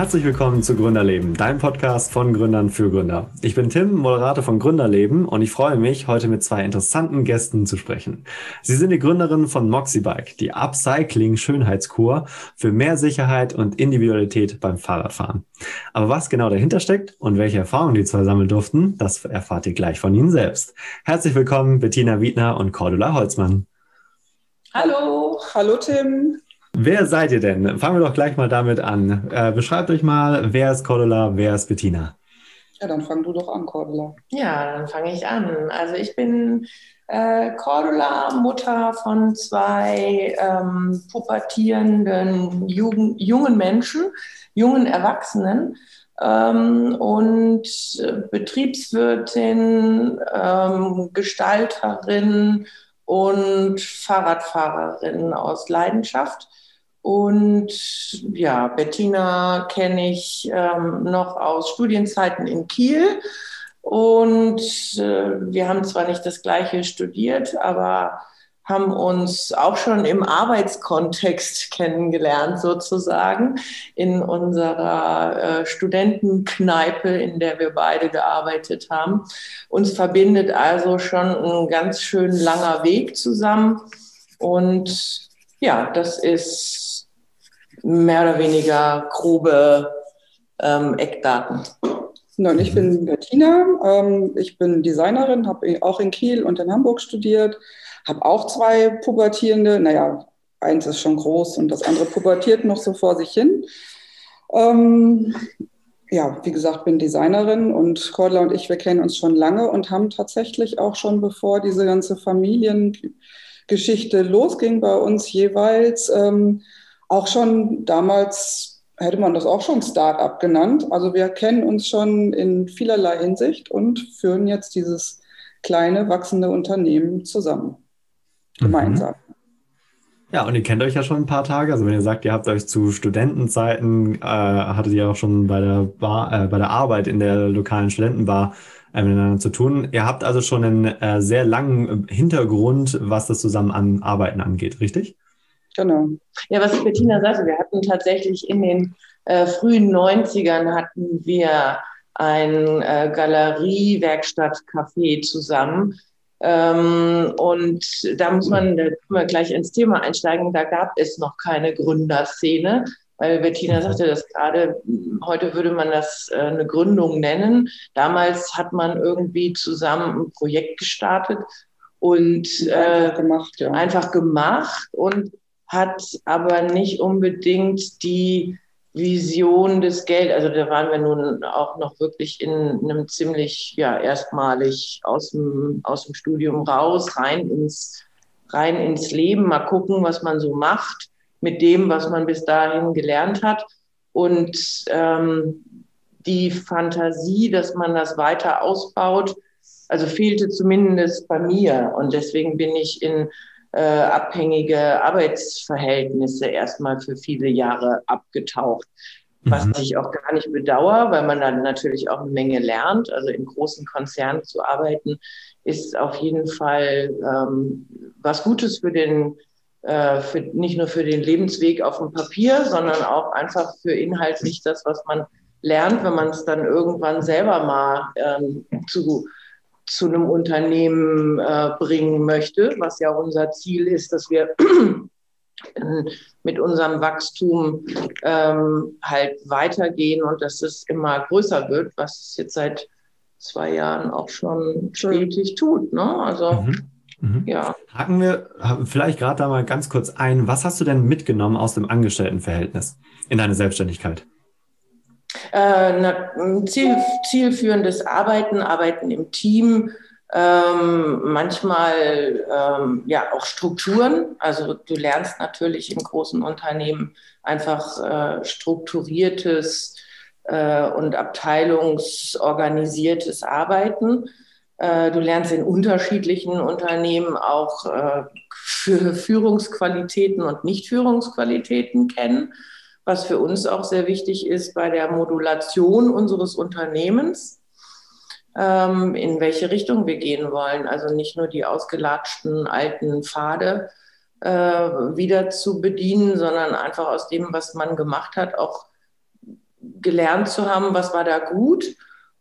Herzlich willkommen zu Gründerleben, dein Podcast von Gründern für Gründer. Ich bin Tim, Moderator von Gründerleben und ich freue mich, heute mit zwei interessanten Gästen zu sprechen. Sie sind die Gründerin von Moxibike, die Upcycling-Schönheitskur für mehr Sicherheit und Individualität beim Fahrradfahren. Aber was genau dahinter steckt und welche Erfahrungen die zwei sammeln durften, das erfahrt ihr gleich von ihnen selbst. Herzlich willkommen, Bettina Wiedner und Cordula Holzmann. Hallo, hallo Tim. Wer seid ihr denn? Fangen wir doch gleich mal damit an. Äh, beschreibt euch mal, wer ist Cordula, wer ist Bettina? Ja, dann fang du doch an, Cordula. Ja, dann fange ich an. Also ich bin äh, Cordula, Mutter von zwei ähm, pubertierenden Jugend, jungen Menschen, jungen Erwachsenen ähm, und Betriebswirtin, ähm, Gestalterin und Fahrradfahrerin aus Leidenschaft. Und ja, Bettina kenne ich ähm, noch aus Studienzeiten in Kiel. Und äh, wir haben zwar nicht das gleiche studiert, aber haben uns auch schon im Arbeitskontext kennengelernt, sozusagen, in unserer äh, Studentenkneipe, in der wir beide gearbeitet haben. Uns verbindet also schon ein ganz schön langer Weg zusammen. Und ja, das ist mehr oder weniger grobe ähm, Eckdaten. und ich bin Bettina, ähm, ich bin Designerin, habe auch in Kiel und in Hamburg studiert, habe auch zwei Pubertierende, naja, eins ist schon groß und das andere pubertiert noch so vor sich hin. Ähm, ja, wie gesagt, bin Designerin und Cordula und ich, wir kennen uns schon lange und haben tatsächlich auch schon, bevor diese ganze Familiengeschichte losging, bei uns jeweils ähm, auch schon damals hätte man das auch schon Start-up genannt. Also wir kennen uns schon in vielerlei Hinsicht und führen jetzt dieses kleine, wachsende Unternehmen zusammen, mhm. gemeinsam. Ja, und ihr kennt euch ja schon ein paar Tage. Also wenn ihr sagt, ihr habt euch zu Studentenzeiten, äh, hattet ihr auch schon bei der, Bar, äh, bei der Arbeit in der lokalen Studentenbar äh, miteinander zu tun. Ihr habt also schon einen äh, sehr langen Hintergrund, was das Zusammenarbeiten angeht, richtig? Genau. Ja, was Bettina sagte, wir hatten tatsächlich in den äh, frühen 90ern hatten wir ein äh, Galerie-Werkstatt-Café zusammen. Ähm, und da muss man, da können wir gleich ins Thema einsteigen, da gab es noch keine Gründerszene, weil Bettina sagte das gerade, heute würde man das äh, eine Gründung nennen. Damals hat man irgendwie zusammen ein Projekt gestartet und äh, einfach gemacht, ja. einfach gemacht und hat aber nicht unbedingt die Vision des Geld. Also da waren wir nun auch noch wirklich in einem ziemlich, ja, erstmalig aus dem, aus dem Studium raus, rein ins, rein ins Leben, mal gucken, was man so macht mit dem, was man bis dahin gelernt hat. Und ähm, die Fantasie, dass man das weiter ausbaut, also fehlte zumindest bei mir. Und deswegen bin ich in äh, abhängige Arbeitsverhältnisse erstmal für viele Jahre abgetaucht. Was mhm. ich auch gar nicht bedauere, weil man dann natürlich auch eine Menge lernt. Also in großen Konzernen zu arbeiten, ist auf jeden Fall ähm, was Gutes für den, äh, für, nicht nur für den Lebensweg auf dem Papier, sondern auch einfach für inhaltlich das, was man lernt, wenn man es dann irgendwann selber mal ähm, zu zu einem Unternehmen äh, bringen möchte, was ja unser Ziel ist, dass wir mit unserem Wachstum ähm, halt weitergehen und dass es immer größer wird, was es jetzt seit zwei Jahren auch schon stetig tut. Ne? Also mhm. Mhm. Ja. Haken wir vielleicht gerade da mal ganz kurz ein. Was hast du denn mitgenommen aus dem Angestelltenverhältnis in deine Selbstständigkeit? Äh, Ziel, zielführendes Arbeiten, Arbeiten im Team, ähm, manchmal ähm, ja auch Strukturen. Also du lernst natürlich in großen Unternehmen einfach äh, strukturiertes äh, und abteilungsorganisiertes Arbeiten. Äh, du lernst in unterschiedlichen Unternehmen auch äh, für Führungsqualitäten und Nichtführungsqualitäten kennen was für uns auch sehr wichtig ist bei der Modulation unseres Unternehmens, ähm, in welche Richtung wir gehen wollen. Also nicht nur die ausgelatschten alten Pfade äh, wieder zu bedienen, sondern einfach aus dem, was man gemacht hat, auch gelernt zu haben, was war da gut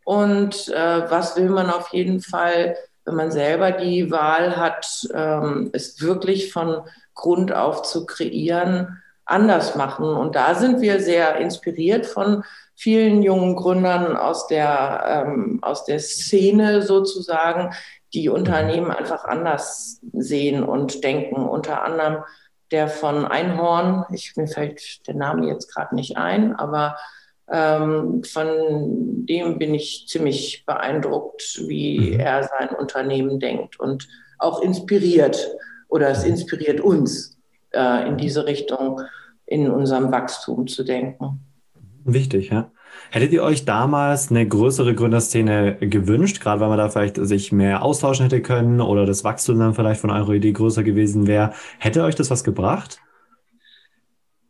und äh, was will man auf jeden Fall, wenn man selber die Wahl hat, ähm, es wirklich von Grund auf zu kreieren, anders machen. Und da sind wir sehr inspiriert von vielen jungen Gründern aus der, ähm, aus der Szene sozusagen, die Unternehmen einfach anders sehen und denken. Unter anderem der von Einhorn, ich, mir fällt der Name jetzt gerade nicht ein, aber ähm, von dem bin ich ziemlich beeindruckt, wie mhm. er sein Unternehmen denkt und auch inspiriert oder es inspiriert uns äh, in diese Richtung in unserem Wachstum zu denken. Wichtig, ja. Hättet ihr euch damals eine größere Gründerszene gewünscht, gerade weil man da vielleicht sich mehr austauschen hätte können oder das Wachstum dann vielleicht von eurer Idee größer gewesen wäre? Hätte euch das was gebracht?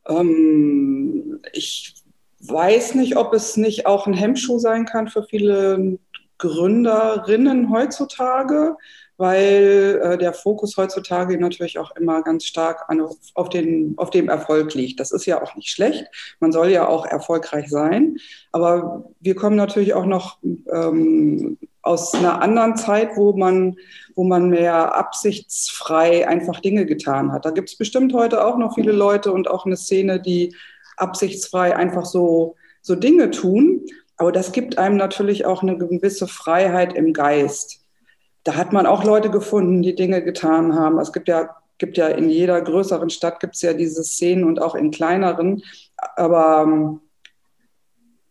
Ähm, ich weiß nicht, ob es nicht auch ein Hemmschuh sein kann für viele Gründerinnen heutzutage, weil äh, der Fokus heutzutage natürlich auch immer ganz stark an, auf, den, auf dem Erfolg liegt. Das ist ja auch nicht schlecht. Man soll ja auch erfolgreich sein. Aber wir kommen natürlich auch noch ähm, aus einer anderen Zeit, wo man, wo man mehr absichtsfrei einfach Dinge getan hat. Da gibt es bestimmt heute auch noch viele Leute und auch eine Szene, die absichtsfrei einfach so, so Dinge tun. Aber das gibt einem natürlich auch eine gewisse Freiheit im Geist. Da hat man auch Leute gefunden, die Dinge getan haben. Es gibt ja, gibt ja in jeder größeren Stadt gibt es ja diese Szenen und auch in kleineren. Aber ähm,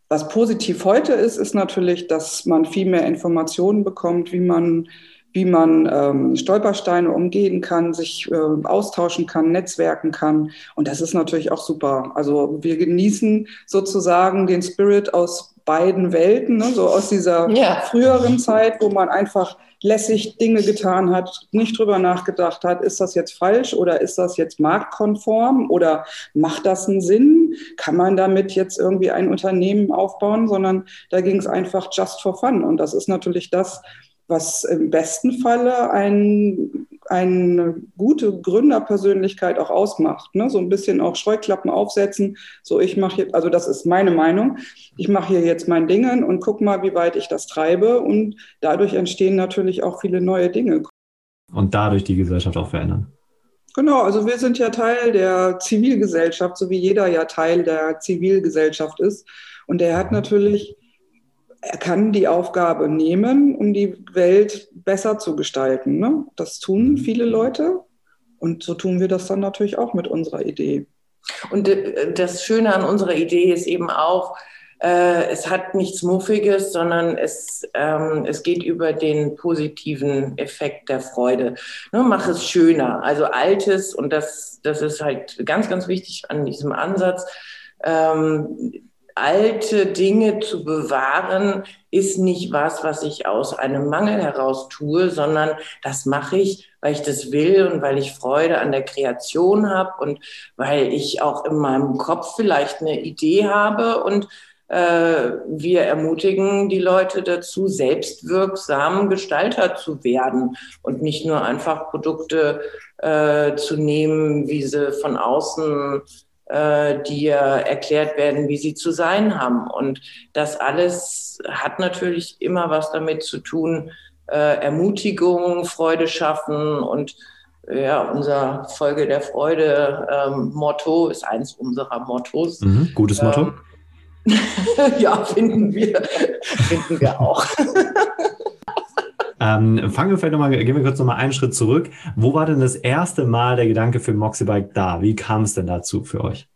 was positiv heute ist, ist natürlich, dass man viel mehr Informationen bekommt, wie man wie man ähm, Stolpersteine umgehen kann, sich äh, austauschen kann, netzwerken kann. Und das ist natürlich auch super. Also wir genießen sozusagen den Spirit aus beiden Welten, ne? so aus dieser ja. früheren Zeit, wo man einfach lässig Dinge getan hat, nicht drüber nachgedacht hat, ist das jetzt falsch oder ist das jetzt marktkonform oder macht das einen Sinn? Kann man damit jetzt irgendwie ein Unternehmen aufbauen? Sondern da ging es einfach just for fun. Und das ist natürlich das, was im besten Falle ein, eine gute Gründerpersönlichkeit auch ausmacht. Ne? So ein bisschen auch Scheuklappen aufsetzen. So, ich mache hier, also das ist meine Meinung. Ich mache hier jetzt mein Dingen und guck mal, wie weit ich das treibe. Und dadurch entstehen natürlich auch viele neue Dinge. Und dadurch die Gesellschaft auch verändern. Genau, also wir sind ja Teil der Zivilgesellschaft, so wie jeder ja Teil der Zivilgesellschaft ist. Und er hat natürlich er kann die Aufgabe nehmen, um die Welt besser zu gestalten. Ne? Das tun mhm. viele Leute und so tun wir das dann natürlich auch mit unserer Idee. Und äh, das Schöne an unserer Idee ist eben auch, äh, es hat nichts Muffiges, sondern es, ähm, es geht über den positiven Effekt der Freude. Ne, mach es schöner. Also Altes, und das, das ist halt ganz, ganz wichtig an diesem Ansatz. Ähm, alte Dinge zu bewahren, ist nicht was, was ich aus einem Mangel heraus tue, sondern das mache ich, weil ich das will und weil ich Freude an der Kreation habe und weil ich auch in meinem Kopf vielleicht eine Idee habe und äh, wir ermutigen die Leute dazu, selbstwirksam Gestalter zu werden und nicht nur einfach Produkte äh, zu nehmen, wie sie von außen die erklärt werden, wie sie zu sein haben. Und das alles hat natürlich immer was damit zu tun, äh, Ermutigung, Freude schaffen und ja, unser Folge der Freude ähm, Motto ist eins unserer Mottos. Mhm, gutes Motto. Ähm, ja, finden wir, finden wir auch. Ähm, fangen wir vielleicht nochmal, gehen wir kurz nochmal einen Schritt zurück. Wo war denn das erste Mal der Gedanke für Moxibike da? Wie kam es denn dazu für euch?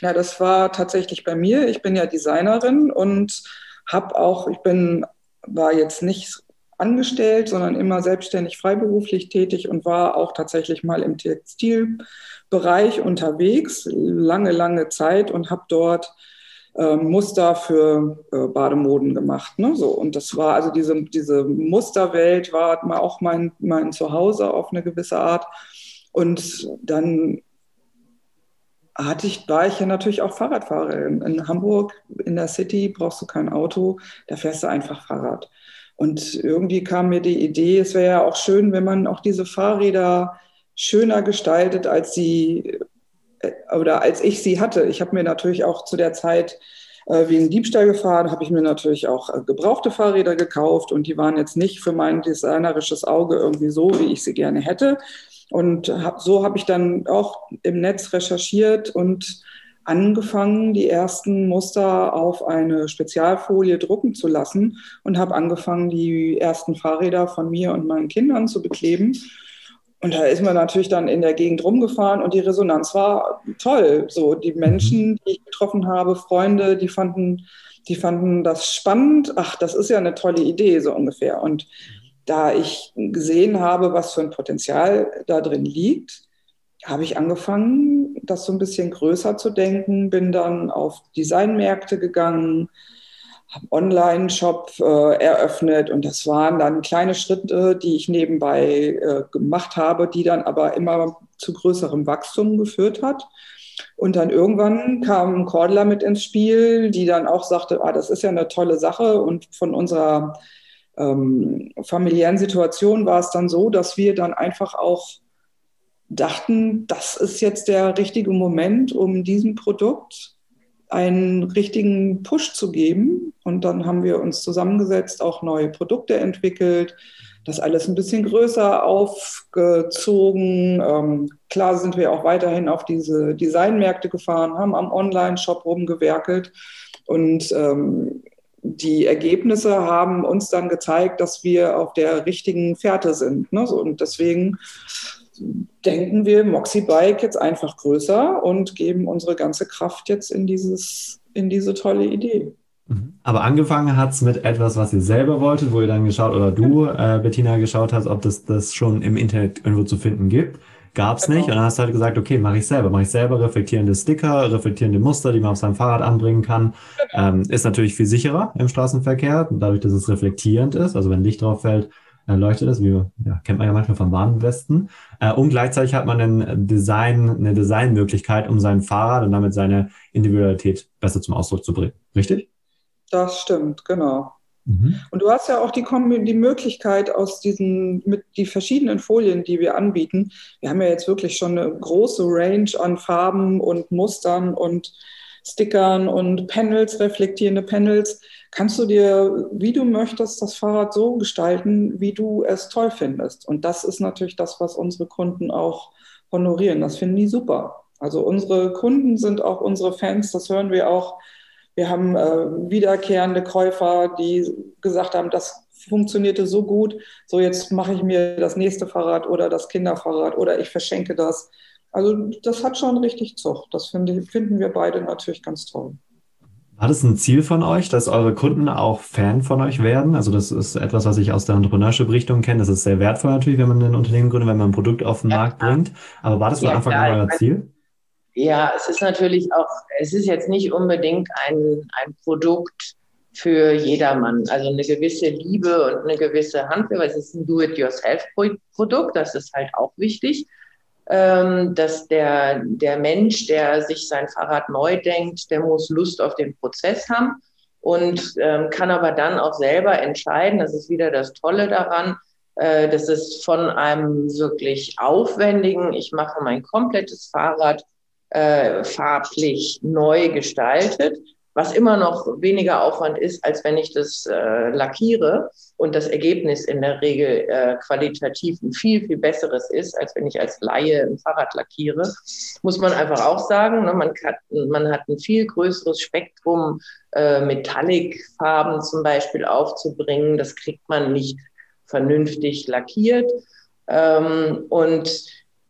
Ja, das war tatsächlich bei mir. Ich bin ja Designerin und habe auch, ich bin, war jetzt nicht angestellt, sondern immer selbstständig freiberuflich tätig und war auch tatsächlich mal im Textilbereich unterwegs, lange, lange Zeit und habe dort äh, Muster für äh, Bademoden gemacht. Ne? So, und das war also diese, diese Musterwelt war auch mein, mein Zuhause auf eine gewisse Art. Und dann hatte ich, war ich ja natürlich auch Fahrradfahrerin. In Hamburg, in der City, brauchst du kein Auto, da fährst du einfach Fahrrad. Und irgendwie kam mir die Idee, es wäre ja auch schön, wenn man auch diese Fahrräder schöner gestaltet, als sie oder als ich sie hatte. Ich habe mir natürlich auch zu der Zeit äh, wegen Diebstahl gefahren, habe ich mir natürlich auch äh, gebrauchte Fahrräder gekauft und die waren jetzt nicht für mein designerisches Auge irgendwie so, wie ich sie gerne hätte. Und hab, so habe ich dann auch im Netz recherchiert und angefangen, die ersten Muster auf eine Spezialfolie drucken zu lassen und habe angefangen, die ersten Fahrräder von mir und meinen Kindern zu bekleben. Und da ist man natürlich dann in der Gegend rumgefahren und die Resonanz war toll. So die Menschen, die ich getroffen habe, Freunde, die fanden, die fanden das spannend. Ach, das ist ja eine tolle Idee, so ungefähr. Und da ich gesehen habe, was für ein Potenzial da drin liegt, habe ich angefangen, das so ein bisschen größer zu denken, bin dann auf Designmärkte gegangen, habe Online-Shop äh, eröffnet und das waren dann kleine Schritte, die ich nebenbei äh, gemacht habe, die dann aber immer zu größerem Wachstum geführt hat. Und dann irgendwann kam Cordula mit ins Spiel, die dann auch sagte, ah, das ist ja eine tolle Sache. Und von unserer ähm, familiären Situation war es dann so, dass wir dann einfach auch dachten, das ist jetzt der richtige Moment, um diesem Produkt einen richtigen Push zu geben. Und dann haben wir uns zusammengesetzt, auch neue Produkte entwickelt, das alles ein bisschen größer aufgezogen. Ähm, klar sind wir auch weiterhin auf diese Designmärkte gefahren, haben am Online-Shop rumgewerkelt und ähm, die Ergebnisse haben uns dann gezeigt, dass wir auf der richtigen Fährte sind. Ne? So, und deswegen denken wir Moxie Bike jetzt einfach größer und geben unsere ganze Kraft jetzt in, dieses, in diese tolle Idee. Mhm. Aber angefangen hat es mit etwas, was ihr selber wolltet, wo ihr dann geschaut oder du, äh, Bettina, geschaut hast, ob das das schon im Internet irgendwo zu finden gibt. Gab es genau. nicht. Und dann hast du halt gesagt, okay, mache ich selber. Mache ich selber reflektierende Sticker, reflektierende Muster, die man auf seinem Fahrrad anbringen kann. Genau. Ähm, ist natürlich viel sicherer im Straßenverkehr, dadurch, dass es reflektierend ist. Also wenn Licht drauf fällt, leuchtet es, wie ja, kennt man ja manchmal vom Warnwesten. Äh, und gleichzeitig hat man ein Design, eine Designmöglichkeit, um sein Fahrrad und damit seine Individualität besser zum Ausdruck zu bringen. Richtig? Das stimmt, genau. Mhm. Und du hast ja auch die, die Möglichkeit aus diesen, mit die verschiedenen Folien, die wir anbieten. Wir haben ja jetzt wirklich schon eine große Range an Farben und Mustern und Stickern und Panels, reflektierende Panels kannst du dir, wie du möchtest, das Fahrrad so gestalten, wie du es toll findest. Und das ist natürlich das, was unsere Kunden auch honorieren. Das finden die super. Also unsere Kunden sind auch unsere Fans, das hören wir auch. Wir haben äh, wiederkehrende Käufer, die gesagt haben, das funktionierte so gut, so jetzt mache ich mir das nächste Fahrrad oder das Kinderfahrrad oder ich verschenke das. Also das hat schon richtig Zucht. Das find, finden wir beide natürlich ganz toll. War das ein Ziel von euch, dass eure Kunden auch Fan von euch werden? Also das ist etwas, was ich aus der Entrepreneurship-Richtung kenne. Das ist sehr wertvoll natürlich, wenn man ein Unternehmen gründet, wenn man ein Produkt auf den ja, Markt bringt. Aber war das von ja, Anfang an euer Ziel? Ja, es ist natürlich auch, es ist jetzt nicht unbedingt ein, ein Produkt für jedermann. Also eine gewisse Liebe und eine gewisse Handwerk, weil es ist ein Do-it-yourself-Produkt, das ist halt auch wichtig dass der, der Mensch, der sich sein Fahrrad neu denkt, der muss Lust auf den Prozess haben und ähm, kann aber dann auch selber entscheiden, das ist wieder das Tolle daran, äh, das ist von einem wirklich aufwendigen, ich mache mein komplettes Fahrrad äh, farblich neu gestaltet was immer noch weniger Aufwand ist, als wenn ich das äh, lackiere und das Ergebnis in der Regel äh, qualitativ ein viel, viel besseres ist, als wenn ich als Laie ein Fahrrad lackiere, muss man einfach auch sagen. Ne? Man, kann, man, hat ein viel größeres Spektrum, äh, Metallic-Farben zum Beispiel aufzubringen. Das kriegt man nicht vernünftig lackiert. Ähm, und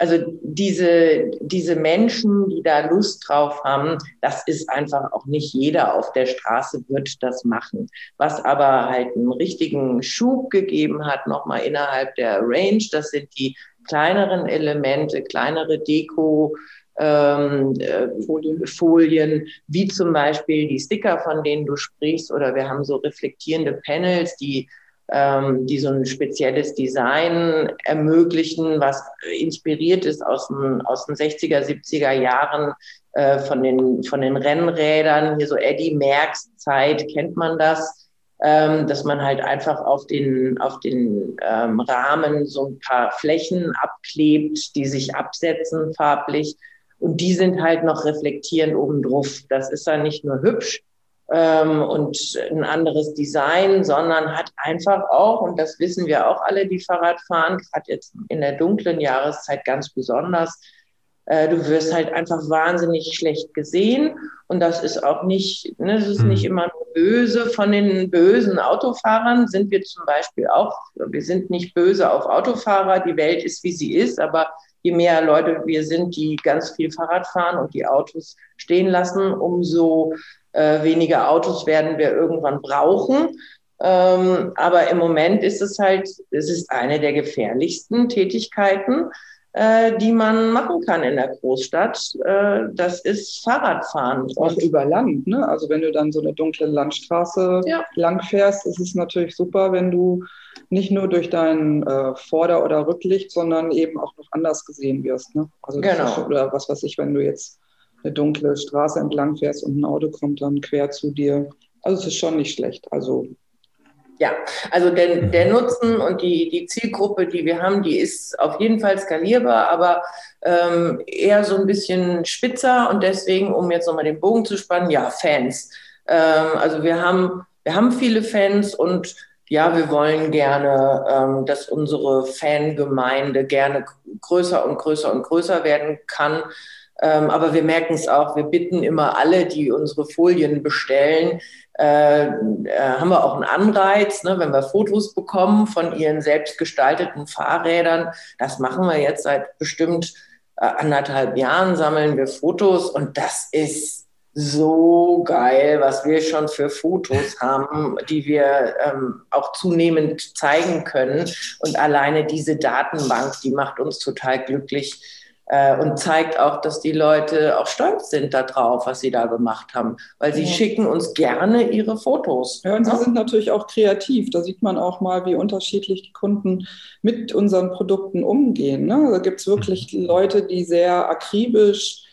also diese, diese Menschen, die da Lust drauf haben, das ist einfach auch nicht jeder auf der Straße wird das machen. Was aber halt einen richtigen Schub gegeben hat, nochmal innerhalb der Range, das sind die kleineren Elemente, kleinere Deko, ähm, äh, Folien. Folien, wie zum Beispiel die Sticker, von denen du sprichst, oder wir haben so reflektierende Panels, die ähm, die so ein spezielles Design ermöglichen, was inspiriert ist aus den, aus den 60er, 70er Jahren äh, von, den, von den Rennrädern. Hier so Eddie Merckx Zeit kennt man das. Ähm, dass man halt einfach auf den, auf den ähm, Rahmen so ein paar Flächen abklebt, die sich absetzen farblich. Und die sind halt noch reflektierend oben drauf. Das ist dann nicht nur hübsch, ähm, und ein anderes Design, sondern hat einfach auch, und das wissen wir auch alle, die Fahrrad fahren, gerade jetzt in der dunklen Jahreszeit ganz besonders, äh, du wirst halt einfach wahnsinnig schlecht gesehen. Und das ist auch nicht, ne, das ist mhm. nicht immer nur böse. Von den bösen Autofahrern sind wir zum Beispiel auch, wir sind nicht böse auf Autofahrer, die Welt ist, wie sie ist, aber je mehr Leute wir sind, die ganz viel Fahrrad fahren und die Autos stehen lassen, umso äh, weniger Autos werden wir irgendwann brauchen. Ähm, aber im Moment ist es halt, es ist eine der gefährlichsten Tätigkeiten, äh, die man machen kann in der Großstadt. Äh, das ist Fahrradfahren. Auch über Land. Ne? Also wenn du dann so eine dunkle Landstraße ja. lang fährst, ist es natürlich super, wenn du nicht nur durch dein äh, Vorder- oder Rücklicht, sondern eben auch noch anders gesehen wirst. Ne? Also genau. Ist, oder was weiß ich, wenn du jetzt eine dunkle Straße entlang fährst und ein Auto kommt dann quer zu dir. Also es ist schon nicht schlecht. Also ja, also der, der Nutzen und die, die Zielgruppe, die wir haben, die ist auf jeden Fall skalierbar, aber ähm, eher so ein bisschen spitzer und deswegen, um jetzt nochmal den Bogen zu spannen, ja, Fans. Ähm, also wir haben, wir haben viele Fans und ja, wir wollen gerne, ähm, dass unsere Fangemeinde gerne größer und größer und größer werden kann. Ähm, aber wir merken es auch, wir bitten immer alle, die unsere Folien bestellen, äh, äh, haben wir auch einen Anreiz, ne, wenn wir Fotos bekommen von ihren selbstgestalteten Fahrrädern. Das machen wir jetzt seit bestimmt äh, anderthalb Jahren, sammeln wir Fotos und das ist so geil, was wir schon für Fotos haben, die wir ähm, auch zunehmend zeigen können. Und alleine diese Datenbank, die macht uns total glücklich äh, und zeigt auch, dass die Leute auch stolz sind darauf, was sie da gemacht haben, weil sie ja. schicken uns gerne ihre Fotos. Ja, und sie sind natürlich auch kreativ. Da sieht man auch mal, wie unterschiedlich die Kunden mit unseren Produkten umgehen. Ne? Da gibt es wirklich. Leute, die sehr akribisch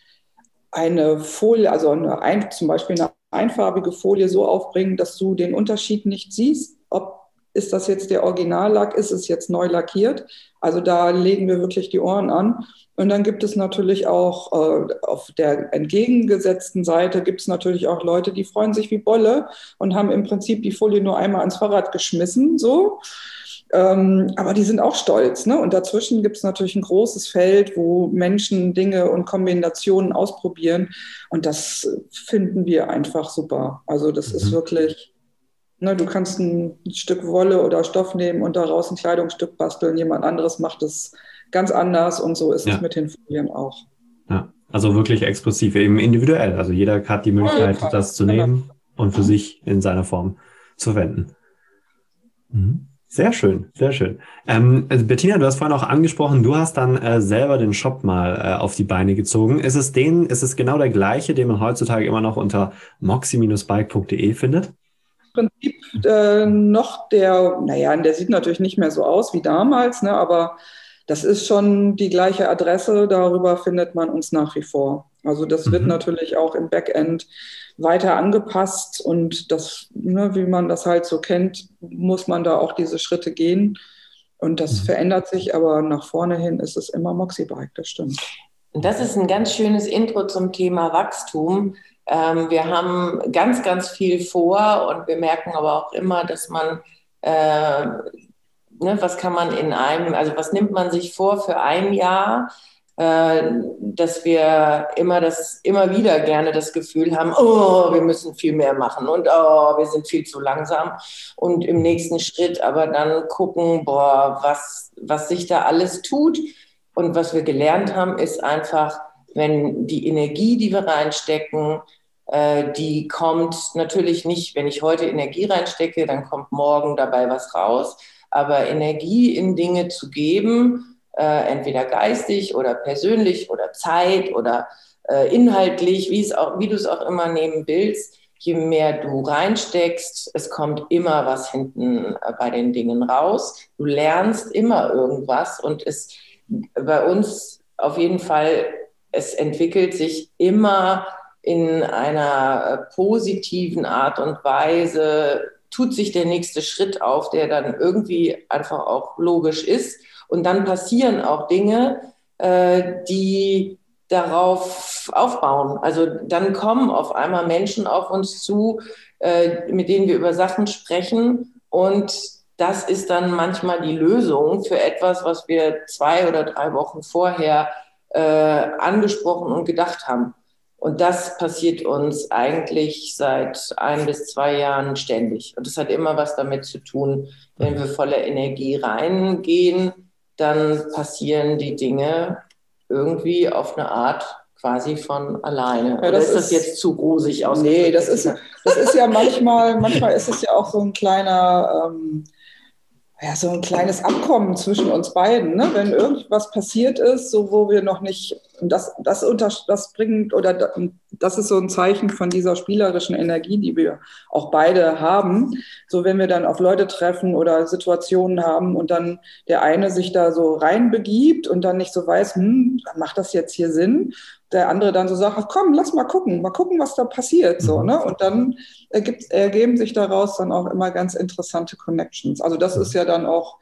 eine Folie, also eine, ein, zum Beispiel eine einfarbige Folie so aufbringen, dass du den Unterschied nicht siehst, ob ist das jetzt der Originallack, ist es jetzt neu lackiert. Also da legen wir wirklich die Ohren an. Und dann gibt es natürlich auch äh, auf der entgegengesetzten Seite gibt es natürlich auch Leute, die freuen sich wie Bolle und haben im Prinzip die Folie nur einmal ans Fahrrad geschmissen, so. Ähm, aber die sind auch stolz. Ne? Und dazwischen gibt es natürlich ein großes Feld, wo Menschen Dinge und Kombinationen ausprobieren. Und das finden wir einfach super. Also das mhm. ist wirklich, ne, du kannst ein Stück Wolle oder Stoff nehmen und daraus ein Kleidungsstück basteln. Jemand anderes macht es ganz anders und so ist ja. es mit den Folien auch. Ja, also wirklich exklusiv, eben individuell. Also jeder hat die Möglichkeit, ja, das zu nehmen und für sich in seiner Form zu verwenden. Mhm. Sehr schön, sehr schön. Ähm, also Bettina, du hast vorhin auch angesprochen, du hast dann äh, selber den Shop mal äh, auf die Beine gezogen. Ist es den, ist es genau der gleiche, den man heutzutage immer noch unter moxie-bike.de findet? Prinzip äh, noch der, naja, der sieht natürlich nicht mehr so aus wie damals, ne, aber das ist schon die gleiche Adresse, darüber findet man uns nach wie vor. Also das wird mhm. natürlich auch im Backend weiter angepasst und das, ne, wie man das halt so kennt, muss man da auch diese Schritte gehen. Und das mhm. verändert sich, aber nach vorne hin ist es immer Moxie-Bike, das stimmt. Und das ist ein ganz schönes Intro zum Thema Wachstum. Ähm, wir haben ganz, ganz viel vor und wir merken aber auch immer, dass man äh, ne, was kann man in einem, also was nimmt man sich vor für ein Jahr, äh, dass wir immer das, immer wieder gerne das Gefühl haben, oh, wir müssen viel mehr machen und oh, wir sind viel zu langsam. Und im nächsten Schritt aber dann gucken, boah, was, was sich da alles tut. Und was wir gelernt haben, ist einfach, wenn die Energie, die wir reinstecken, die kommt natürlich nicht, wenn ich heute Energie reinstecke, dann kommt morgen dabei was raus aber Energie in Dinge zu geben, äh, entweder geistig oder persönlich oder Zeit oder äh, inhaltlich, wie, es auch, wie du es auch immer nehmen willst, je mehr du reinsteckst, es kommt immer was hinten äh, bei den Dingen raus. Du lernst immer irgendwas und es bei uns auf jeden Fall, es entwickelt sich immer in einer äh, positiven Art und Weise tut sich der nächste Schritt auf, der dann irgendwie einfach auch logisch ist. Und dann passieren auch Dinge, äh, die darauf aufbauen. Also dann kommen auf einmal Menschen auf uns zu, äh, mit denen wir über Sachen sprechen und das ist dann manchmal die Lösung für etwas, was wir zwei oder drei Wochen vorher angesprochen und gedacht haben. Und das passiert uns eigentlich seit ein bis zwei Jahren ständig. Und das hat immer was damit zu tun, wenn wir voller Energie reingehen, dann passieren die Dinge irgendwie auf eine Art quasi von alleine. Ja, Oder ist das jetzt zu rosig aus? Nee, das ist, das ist ja manchmal, manchmal ist es ja auch so ein kleiner, ähm, ja, so ein kleines Abkommen zwischen uns beiden. Ne? Wenn irgendwas passiert ist, so wo wir noch nicht, das, das, unter, das bringt oder das ist so ein Zeichen von dieser spielerischen Energie, die wir auch beide haben. So wenn wir dann auf Leute treffen oder Situationen haben und dann der eine sich da so reinbegibt und dann nicht so weiß, hm, macht das jetzt hier Sinn? Der andere dann so sagt, komm, lass mal gucken, mal gucken, was da passiert. So, mhm. ne? Und dann ergibt, ergeben sich daraus dann auch immer ganz interessante Connections. Also das ist ja dann auch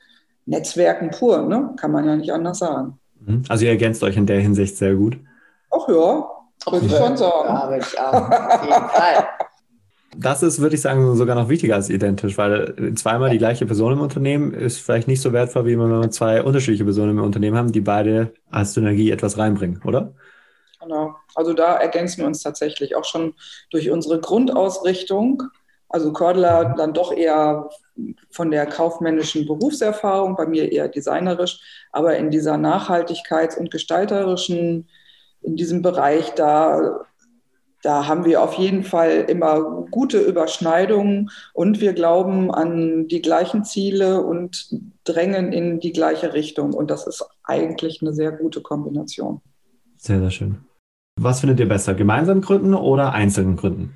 Netzwerken pur, ne? kann man ja nicht anders sagen. Mhm. Also ihr ergänzt euch in der Hinsicht sehr gut. Ach ja, würde ich schon sagen. Ja, würde ich auch. Auf jeden Fall. Das ist, würde ich sagen, sogar noch wichtiger als identisch, weil zweimal die gleiche Person im Unternehmen ist vielleicht nicht so wertvoll, wie wenn wir zwei unterschiedliche Personen im Unternehmen haben, die beide als Synergie etwas reinbringen, oder? Genau. Also da ergänzen wir uns tatsächlich auch schon durch unsere Grundausrichtung. Also Cordula dann doch eher von der kaufmännischen Berufserfahrung, bei mir eher designerisch, aber in dieser Nachhaltigkeits- und gestalterischen, in diesem Bereich, da, da haben wir auf jeden Fall immer gute Überschneidungen und wir glauben an die gleichen Ziele und drängen in die gleiche Richtung. Und das ist eigentlich eine sehr gute Kombination. Sehr, sehr schön. Was findet ihr besser, gemeinsam gründen oder einzeln gründen?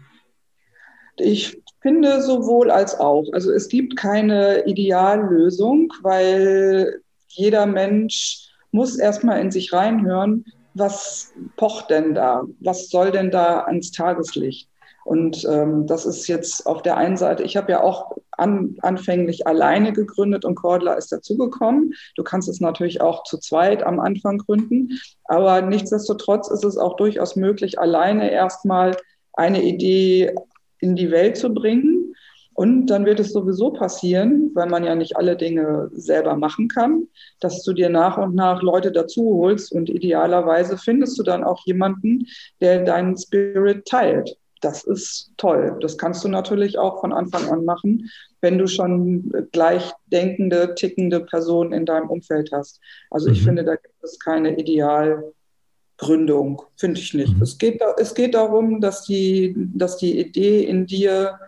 Ich finde sowohl als auch. Also es gibt keine Ideallösung, weil jeder Mensch muss erstmal in sich reinhören, was pocht denn da? Was soll denn da ans Tageslicht? Und ähm, das ist jetzt auf der einen Seite, ich habe ja auch an, anfänglich alleine gegründet und Cordula ist dazugekommen. Du kannst es natürlich auch zu zweit am Anfang gründen, aber nichtsdestotrotz ist es auch durchaus möglich, alleine erstmal eine Idee in die Welt zu bringen. Und dann wird es sowieso passieren, weil man ja nicht alle Dinge selber machen kann, dass du dir nach und nach Leute dazu holst und idealerweise findest du dann auch jemanden, der deinen Spirit teilt das ist toll. Das kannst du natürlich auch von Anfang an machen, wenn du schon gleichdenkende, tickende Personen in deinem Umfeld hast. Also ich mhm. finde, da gibt es keine Idealgründung, finde ich nicht. Mhm. Es, geht, es geht darum, dass die, dass die Idee in dir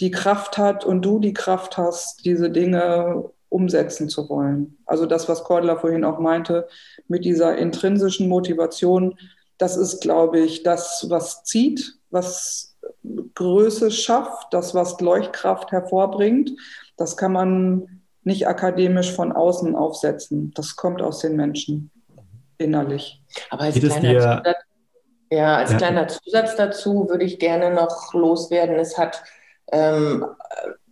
die Kraft hat und du die Kraft hast, diese Dinge umsetzen zu wollen. Also das, was Cordula vorhin auch meinte, mit dieser intrinsischen Motivation, das ist, glaube ich, das, was zieht was Größe schafft, das, was Leuchtkraft hervorbringt. Das kann man nicht akademisch von außen aufsetzen. Das kommt aus den Menschen innerlich. Aber als, kleiner Zusatz, ja, als ja. kleiner Zusatz dazu würde ich gerne noch loswerden. Es hat, ähm,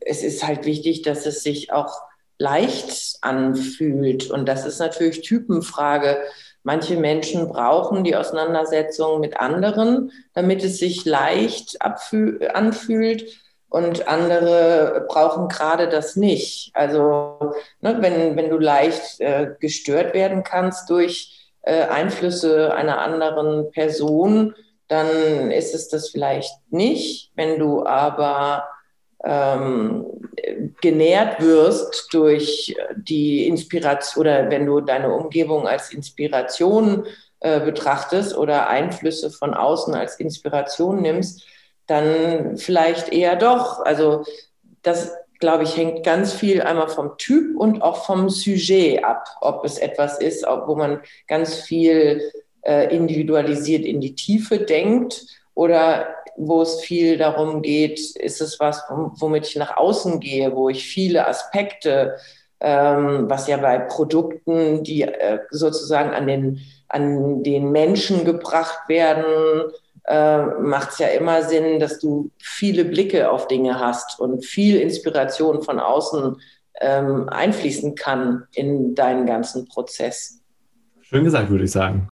es ist halt wichtig, dass es sich auch leicht anfühlt. Und das ist natürlich Typenfrage. Manche Menschen brauchen die Auseinandersetzung mit anderen, damit es sich leicht anfühlt. Und andere brauchen gerade das nicht. Also ne, wenn, wenn du leicht äh, gestört werden kannst durch äh, Einflüsse einer anderen Person, dann ist es das vielleicht nicht. Wenn du aber ähm, genährt wirst durch die Inspiration oder wenn du deine Umgebung als Inspiration äh, betrachtest oder Einflüsse von außen als Inspiration nimmst, dann vielleicht eher doch. Also das, glaube ich, hängt ganz viel einmal vom Typ und auch vom Sujet ab, ob es etwas ist, wo man ganz viel äh, individualisiert in die Tiefe denkt oder wo es viel darum geht, ist es was, womit ich nach außen gehe, wo ich viele Aspekte, ähm, was ja bei Produkten, die äh, sozusagen an den, an den Menschen gebracht werden, äh, macht es ja immer Sinn, dass du viele Blicke auf Dinge hast und viel Inspiration von außen ähm, einfließen kann in deinen ganzen Prozess. Schön gesagt, würde ich sagen.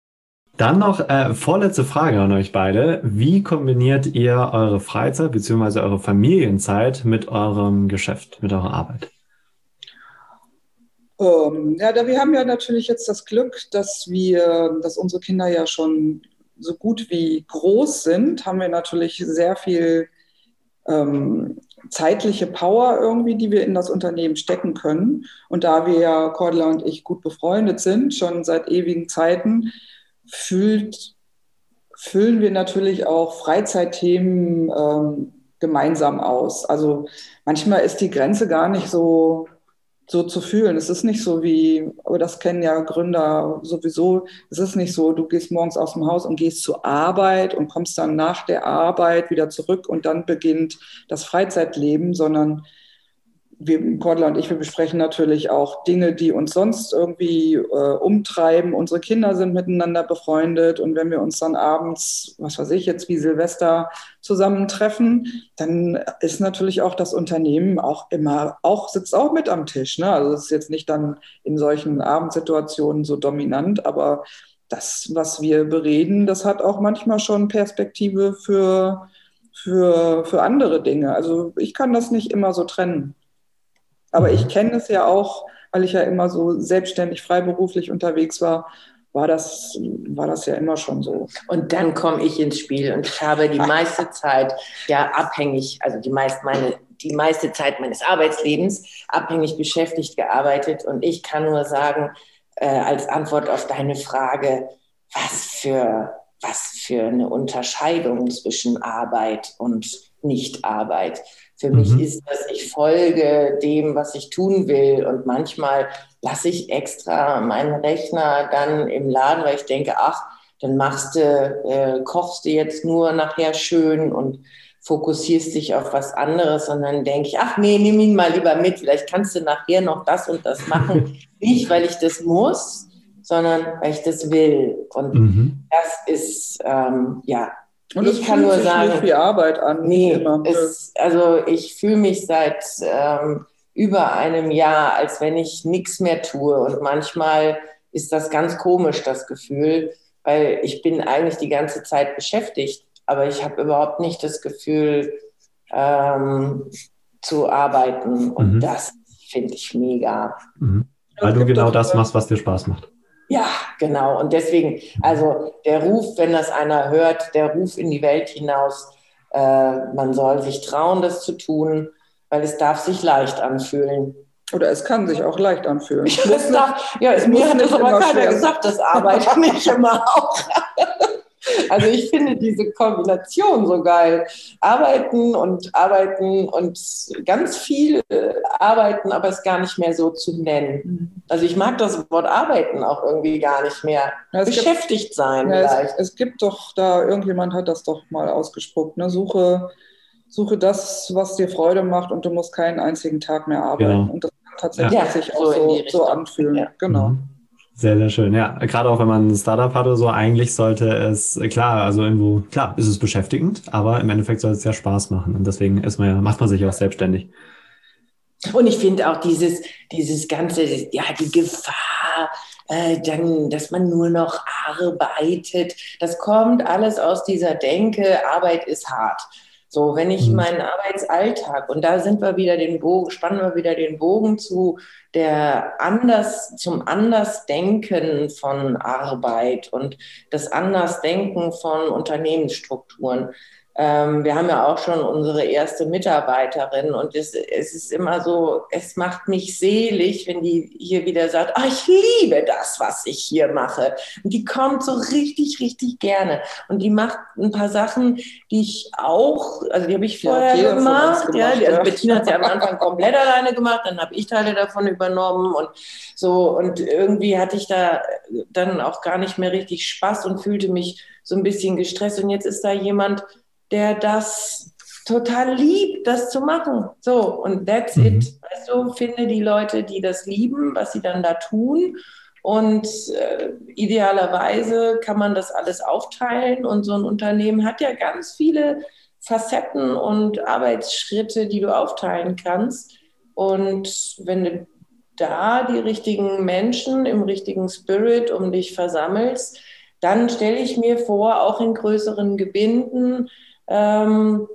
Dann noch äh, vorletzte Frage an euch beide. Wie kombiniert ihr eure Freizeit bzw. eure Familienzeit mit eurem Geschäft, mit eurer Arbeit? Ähm, ja, da wir haben ja natürlich jetzt das Glück, dass wir, dass unsere Kinder ja schon so gut wie groß sind, haben wir natürlich sehr viel ähm, zeitliche Power irgendwie, die wir in das Unternehmen stecken können. Und da wir ja, Cordula und ich, gut befreundet sind, schon seit ewigen Zeiten, fühlt, füllen wir natürlich auch Freizeitthemen ähm, gemeinsam aus. Also manchmal ist die Grenze gar nicht so so zu fühlen. Es ist nicht so wie, aber das kennen ja Gründer sowieso, es ist nicht so, du gehst morgens aus dem Haus und gehst zur Arbeit und kommst dann nach der Arbeit wieder zurück und dann beginnt das Freizeitleben, sondern wir, Cordula und ich, wir besprechen natürlich auch Dinge, die uns sonst irgendwie äh, umtreiben. Unsere Kinder sind miteinander befreundet und wenn wir uns dann abends, was weiß ich jetzt, wie Silvester zusammentreffen, dann ist natürlich auch das Unternehmen auch immer, auch sitzt auch mit am Tisch. Ne? Also es ist jetzt nicht dann in solchen Abendsituationen so dominant, aber das, was wir bereden, das hat auch manchmal schon Perspektive für, für, für andere Dinge. Also ich kann das nicht immer so trennen. Aber ich mhm. kenne es ja auch, weil ich ja immer so selbstständig, freiberuflich unterwegs war, war das, war das ja immer schon so. Und dann komme ich ins Spiel und ich habe die meiste Zeit ja abhängig, also die, meist meine, die meiste Zeit meines Arbeitslebens abhängig beschäftigt gearbeitet. Und ich kann nur sagen, äh, als Antwort auf deine Frage, was für, was für eine Unterscheidung zwischen Arbeit und Nichtarbeit. Für mhm. mich ist das, ich folge dem, was ich tun will. Und manchmal lasse ich extra meinen Rechner dann im Laden, weil ich denke, ach, dann machst du, äh, kochst du jetzt nur nachher schön und fokussierst dich auf was anderes und dann denke ich, ach nee, nimm ihn mal lieber mit, vielleicht kannst du nachher noch das und das machen. Nicht, weil ich das muss, sondern weil ich das will. Und mhm. das ist, ähm, ja, und ich kann nur sagen, nicht viel Arbeit an. Nee, es, also ich fühle mich seit ähm, über einem Jahr, als wenn ich nichts mehr tue. Und manchmal ist das ganz komisch, das Gefühl, weil ich bin eigentlich die ganze Zeit beschäftigt, aber ich habe überhaupt nicht das Gefühl ähm, zu arbeiten. Und mhm. das finde ich mega. Mhm. Weil du genau das machst, was dir Spaß macht. Ja, genau. Und deswegen, also der Ruf, wenn das einer hört, der Ruf in die Welt hinaus, äh, man soll sich trauen, das zu tun, weil es darf sich leicht anfühlen. Oder es kann sich auch leicht anfühlen. Darf, ja, es mir hat das aber keiner schwer. gesagt, das Arbeit nicht immer auch. Also ich finde diese Kombination so geil. Arbeiten und arbeiten und ganz viel arbeiten, aber es gar nicht mehr so zu nennen. Mhm. Also ich mag das Wort arbeiten auch irgendwie gar nicht mehr. Ja, Beschäftigt gibt, sein ja, vielleicht. Es, es, gibt doch da, irgendjemand hat das doch mal ausgespuckt, ne? Suche, suche das, was dir Freude macht und du musst keinen einzigen Tag mehr arbeiten. Genau. Und das kann tatsächlich ja, sich auch so, so anfühlen. Genau. Mhm. Sehr, sehr schön. Ja, gerade auch wenn man ein Startup hat oder so, eigentlich sollte es, klar, also irgendwo, klar, ist es beschäftigend, aber im Endeffekt soll es ja Spaß machen. Und deswegen ist man ja, macht man sich auch selbstständig. Und ich finde auch dieses, dieses ganze, ja, die Gefahr, äh, dann, dass man nur noch arbeitet, das kommt alles aus dieser Denke, Arbeit ist hart. So, wenn ich mhm. meinen Arbeitsalltag, und da sind wir wieder den Bogen, spannen wir wieder den Bogen zu der anders, zum Andersdenken von Arbeit und das Andersdenken von Unternehmensstrukturen. Ähm, wir haben ja auch schon unsere erste Mitarbeiterin und es, es, ist immer so, es macht mich selig, wenn die hier wieder sagt, oh, ich liebe das, was ich hier mache. Und die kommt so richtig, richtig gerne. Und die macht ein paar Sachen, die ich auch, also die habe ich vorher ja, gemacht. gemacht. Ja, also Bettina hat sie am Anfang komplett alleine gemacht, dann habe ich Teile davon übernommen und so. Und irgendwie hatte ich da dann auch gar nicht mehr richtig Spaß und fühlte mich so ein bisschen gestresst. Und jetzt ist da jemand, der das total liebt, das zu machen. So, und that's mhm. it. Weißt du, finde die Leute, die das lieben, was sie dann da tun. Und äh, idealerweise kann man das alles aufteilen. Und so ein Unternehmen hat ja ganz viele Facetten und Arbeitsschritte, die du aufteilen kannst. Und wenn du da die richtigen Menschen im richtigen Spirit um dich versammelst, dann stelle ich mir vor, auch in größeren Gebinden, ähm,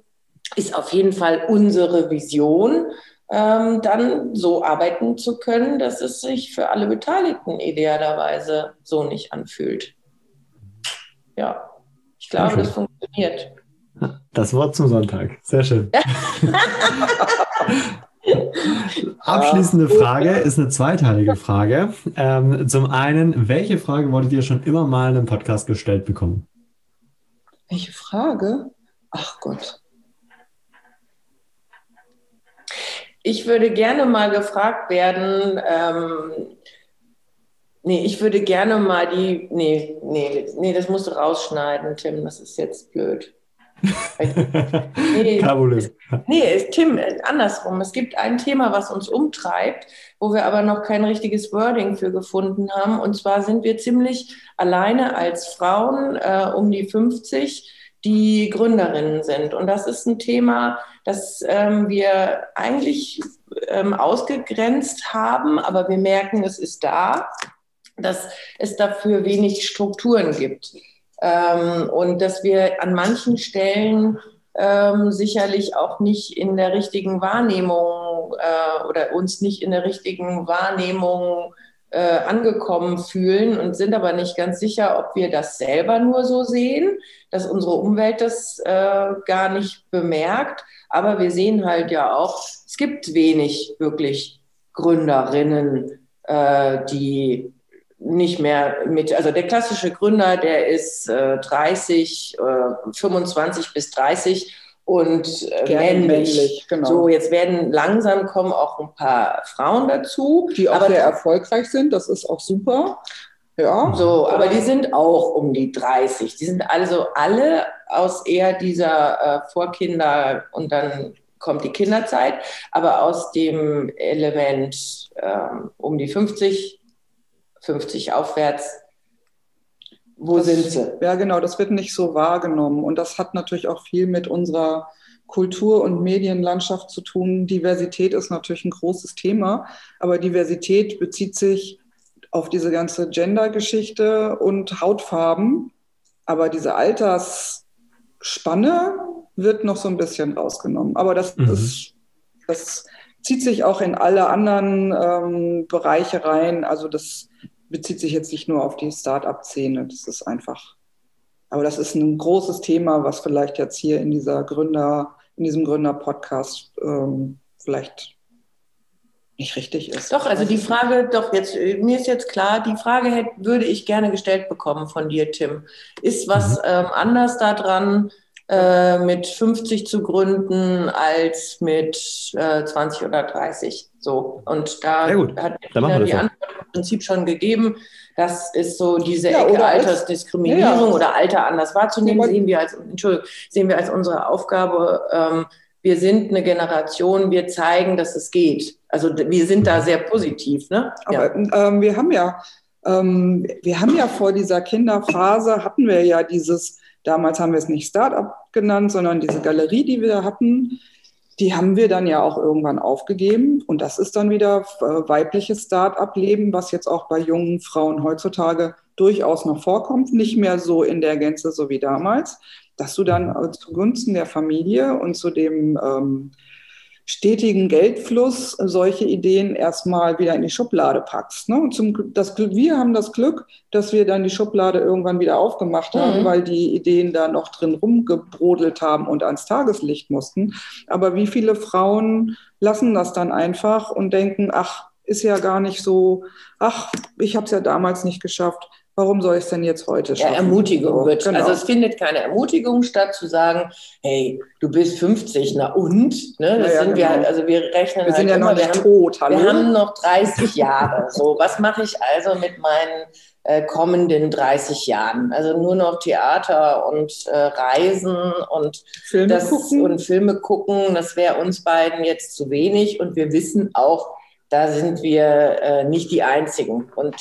ist auf jeden Fall unsere Vision, ähm, dann so arbeiten zu können, dass es sich für alle Beteiligten idealerweise so nicht anfühlt. Ja, ich glaube, das funktioniert. Das Wort zum Sonntag. Sehr schön. Abschließende Frage ist eine zweiteilige Frage. Ähm, zum einen, welche Frage wolltet ihr schon immer mal in einem Podcast gestellt bekommen? Welche Frage? Ach Gott. Ich würde gerne mal gefragt werden, ähm, nee, ich würde gerne mal die, nee, nee, nee, das musst du rausschneiden, Tim, das ist jetzt blöd. nee, nee, Tim, andersrum. Es gibt ein Thema, was uns umtreibt, wo wir aber noch kein richtiges Wording für gefunden haben. Und zwar sind wir ziemlich alleine als Frauen äh, um die 50, die Gründerinnen sind. Und das ist ein Thema, das ähm, wir eigentlich ähm, ausgegrenzt haben, aber wir merken, es ist da, dass es dafür wenig Strukturen gibt. Ähm, und dass wir an manchen Stellen ähm, sicherlich auch nicht in der richtigen Wahrnehmung äh, oder uns nicht in der richtigen Wahrnehmung äh, angekommen fühlen und sind aber nicht ganz sicher, ob wir das selber nur so sehen, dass unsere Umwelt das äh, gar nicht bemerkt. Aber wir sehen halt ja auch, es gibt wenig wirklich Gründerinnen, äh, die nicht mehr mit, also der klassische Gründer, der ist äh, 30, äh, 25 bis 30 und äh, männlich. männlich genau. So, jetzt werden langsam kommen auch ein paar Frauen dazu. Die auch sehr erfolgreich sind, das ist auch super. Ja. So, aber die sind auch um die 30. Die sind also alle aus eher dieser äh, Vorkinder und dann kommt die Kinderzeit, aber aus dem Element ähm, um die 50 50 aufwärts. Wo das, sind sie? Ja, genau, das wird nicht so wahrgenommen. Und das hat natürlich auch viel mit unserer Kultur- und Medienlandschaft zu tun. Diversität ist natürlich ein großes Thema, aber Diversität bezieht sich auf diese ganze Gender-Geschichte und Hautfarben. Aber diese Altersspanne wird noch so ein bisschen rausgenommen. Aber das, mhm. ist, das zieht sich auch in alle anderen ähm, Bereiche rein. Also das bezieht sich jetzt nicht nur auf die Start-up-Szene. Das ist einfach, aber das ist ein großes Thema, was vielleicht jetzt hier in dieser Gründer, in diesem Gründer-Podcast ähm, vielleicht nicht richtig ist. Doch, also die Frage, doch jetzt, mir ist jetzt klar, die Frage hätte, würde ich gerne gestellt bekommen von dir, Tim. Ist was mhm. ähm, anders daran, äh, mit 50 zu gründen als mit äh, 20 oder 30. So. Und da hat Tina die Antwort im Prinzip schon gegeben. Das ist so diese ja, Ecke Altersdiskriminierung ja. oder Alter anders wahrzunehmen, sehen wir als, Entschuldigung, sehen wir als unsere Aufgabe. Ähm, wir sind eine Generation, wir zeigen, dass es geht. Also wir sind da sehr positiv. Ne? Aber ähm, wir haben ja, ähm, wir haben ja vor dieser Kinderphase hatten wir ja dieses Damals haben wir es nicht Startup genannt, sondern diese Galerie, die wir hatten, die haben wir dann ja auch irgendwann aufgegeben. Und das ist dann wieder äh, weibliches Start-up-Leben, was jetzt auch bei jungen Frauen heutzutage durchaus noch vorkommt. Nicht mehr so in der Gänze so wie damals, dass du dann äh, zugunsten der Familie und zu dem ähm, stetigen Geldfluss solche Ideen erstmal wieder in die Schublade packst. Ne? Und zum, das, wir haben das Glück, dass wir dann die Schublade irgendwann wieder aufgemacht haben, mhm. weil die Ideen da noch drin rumgebrodelt haben und ans Tageslicht mussten. Aber wie viele Frauen lassen das dann einfach und denken, ach, ist ja gar nicht so, ach, ich habe es ja damals nicht geschafft warum soll ich es denn jetzt heute schaffen? Ja, Ermutigung wird. Genau. Also es findet keine Ermutigung statt zu sagen, hey, du bist 50, na und? Ne? Das ja, sind genau. wir, also wir rechnen wir halt sind ja immer, noch nicht tot, haben, wir haben noch 30 Jahre. So, was mache ich also mit meinen äh, kommenden 30 Jahren? Also nur noch Theater und äh, Reisen und Filme das, gucken. und Filme gucken. Das wäre uns beiden jetzt zu wenig und wir wissen auch, da sind wir äh, nicht die Einzigen. Und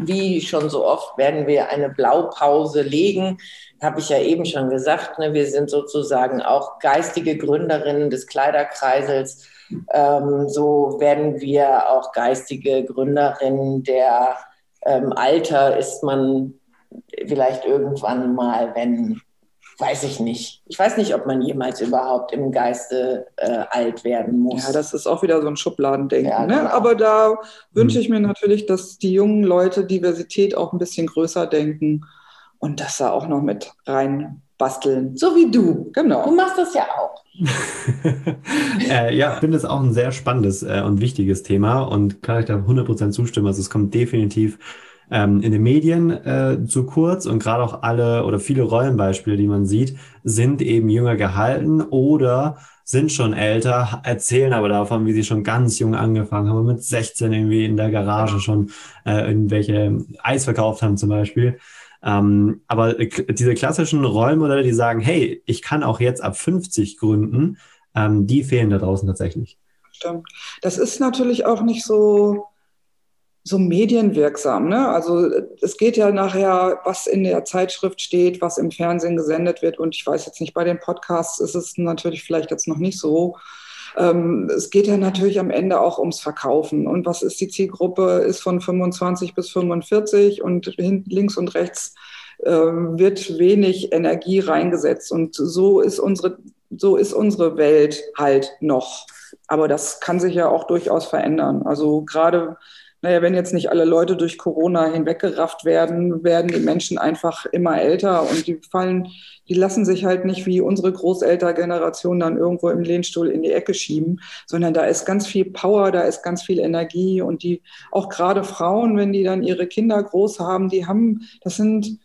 wie schon so oft werden wir eine Blaupause legen. Habe ich ja eben schon gesagt, ne, wir sind sozusagen auch geistige Gründerinnen des Kleiderkreisels. Ähm, so werden wir auch geistige Gründerinnen der ähm, Alter ist man vielleicht irgendwann mal, wenn, weiß ich nicht. Ich weiß nicht, ob man jemals überhaupt im Geiste äh, alt werden muss. Ja, das ist auch wieder so ein Schubladendenken. Ja, ne? genau. ne? Aber da wünsche ich mir natürlich, dass die jungen Leute Diversität auch ein bisschen größer denken und das da auch noch mit rein basteln. So wie du. Genau. Du machst das ja auch. äh, ja, ich finde es auch ein sehr spannendes äh, und wichtiges Thema und kann ich da 100% zustimmen. Also es kommt definitiv ähm, in den Medien äh, zu kurz und gerade auch alle oder viele Rollenbeispiele, die man sieht, sind eben jünger gehalten oder sind schon älter, erzählen aber davon, wie sie schon ganz jung angefangen haben, mit 16 irgendwie in der Garage schon äh, irgendwelche Eis verkauft haben zum Beispiel. Ähm, aber diese klassischen Rollenmodelle, die sagen, hey, ich kann auch jetzt ab 50 gründen, ähm, die fehlen da draußen tatsächlich. Stimmt. Das ist natürlich auch nicht so, so medienwirksam. Ne? Also es geht ja nachher, was in der Zeitschrift steht, was im Fernsehen gesendet wird. Und ich weiß jetzt nicht, bei den Podcasts ist es natürlich vielleicht jetzt noch nicht so. Ähm, es geht ja natürlich am Ende auch ums Verkaufen. Und was ist die Zielgruppe? Ist von 25 bis 45 und links und rechts äh, wird wenig Energie reingesetzt. Und so ist unsere, so ist unsere Welt halt noch. Aber das kann sich ja auch durchaus verändern. Also gerade naja, wenn jetzt nicht alle Leute durch Corona hinweggerafft werden, werden die Menschen einfach immer älter und die fallen, die lassen sich halt nicht wie unsere Großeltergeneration dann irgendwo im Lehnstuhl in die Ecke schieben, sondern da ist ganz viel Power, da ist ganz viel Energie und die, auch gerade Frauen, wenn die dann ihre Kinder groß haben, die haben, das sind,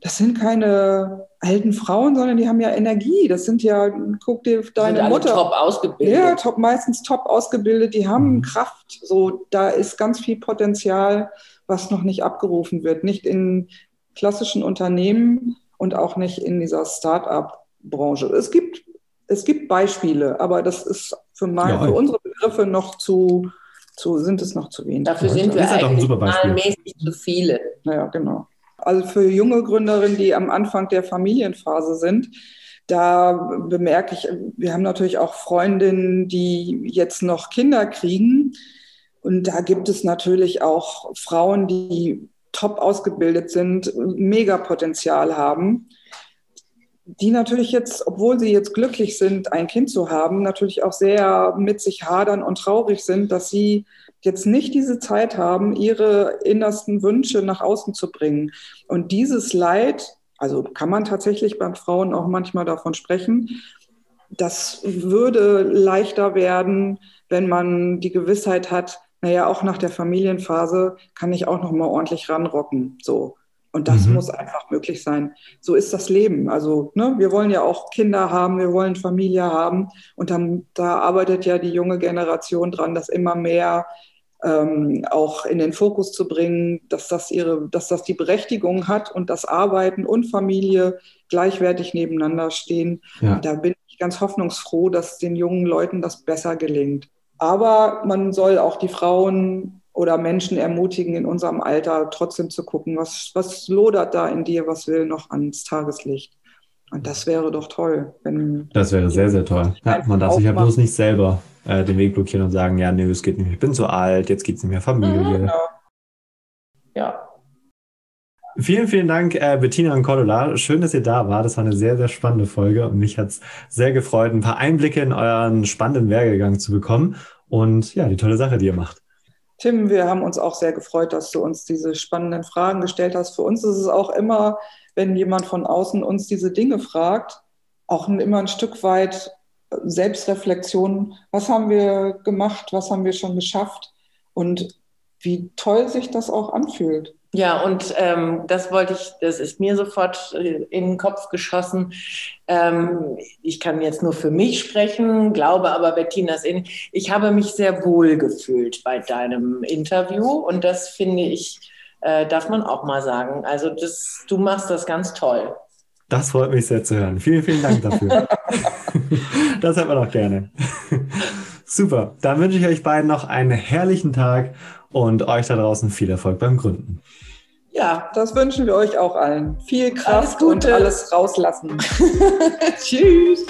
das sind keine alten Frauen, sondern die haben ja Energie. Das sind ja, guck dir deine sind Mutter. top ausgebildet. Ja, top, meistens top ausgebildet. Die haben mhm. Kraft. So, da ist ganz viel Potenzial, was noch nicht abgerufen wird. Nicht in klassischen Unternehmen und auch nicht in dieser Start-up-Branche. Es gibt, es gibt Beispiele, aber das ist für, mein, ja, für unsere Begriffe noch zu, zu, sind es noch zu wenig. Dafür sind wir eigentlich zahlenmäßig zu viele. Ja, genau. Also für junge Gründerinnen, die am Anfang der Familienphase sind, da bemerke ich, wir haben natürlich auch Freundinnen, die jetzt noch Kinder kriegen. Und da gibt es natürlich auch Frauen, die top ausgebildet sind, mega Potenzial haben, die natürlich jetzt, obwohl sie jetzt glücklich sind, ein Kind zu haben, natürlich auch sehr mit sich hadern und traurig sind, dass sie jetzt nicht diese Zeit haben, ihre innersten Wünsche nach außen zu bringen. Und dieses Leid, also kann man tatsächlich bei Frauen auch manchmal davon sprechen, das würde leichter werden, wenn man die Gewissheit hat, naja, auch nach der Familienphase kann ich auch noch mal ordentlich ranrocken. So. Und das mhm. muss einfach möglich sein. So ist das Leben. Also ne, wir wollen ja auch Kinder haben, wir wollen Familie haben. Und dann, da arbeitet ja die junge Generation dran, dass immer mehr ähm, auch in den Fokus zu bringen, dass das, ihre, dass das die Berechtigung hat und dass Arbeiten und Familie gleichwertig nebeneinander stehen. Ja. da bin ich ganz hoffnungsfroh, dass den jungen Leuten das besser gelingt. Aber man soll auch die Frauen oder Menschen ermutigen, in unserem Alter trotzdem zu gucken, was, was lodert da in dir, was will noch ans Tageslicht. Und das wäre doch toll. Wenn das wäre sehr, sehr toll. Ja, man darf sich ja bloß nicht selber äh, den Weg blockieren und sagen, ja, nee, es geht nicht mehr, ich bin zu alt, jetzt geht es nicht mehr Familie. Genau. Ja. Vielen, vielen Dank, äh, Bettina und Cordula. Schön, dass ihr da wart. Das war eine sehr, sehr spannende Folge und mich hat es sehr gefreut, ein paar Einblicke in euren spannenden Werdegang zu bekommen und ja, die tolle Sache, die ihr macht. Tim, wir haben uns auch sehr gefreut, dass du uns diese spannenden Fragen gestellt hast. Für uns ist es auch immer, wenn jemand von außen uns diese Dinge fragt, auch immer ein Stück weit Selbstreflexion, was haben wir gemacht, was haben wir schon geschafft und wie toll sich das auch anfühlt. Ja, und ähm, das wollte ich, das ist mir sofort äh, in den Kopf geschossen. Ähm, ich kann jetzt nur für mich sprechen, glaube aber Bettinas in. Ich habe mich sehr wohl gefühlt bei deinem Interview und das finde ich, äh, darf man auch mal sagen. Also das, du machst das ganz toll. Das freut mich sehr zu hören. Vielen, vielen Dank dafür. das hat man auch gerne. Super. Dann wünsche ich euch beiden noch einen herrlichen Tag und euch da draußen viel Erfolg beim Gründen. Ja, das wünschen wir euch auch allen. Viel Kraft alles und alles rauslassen. Tschüss.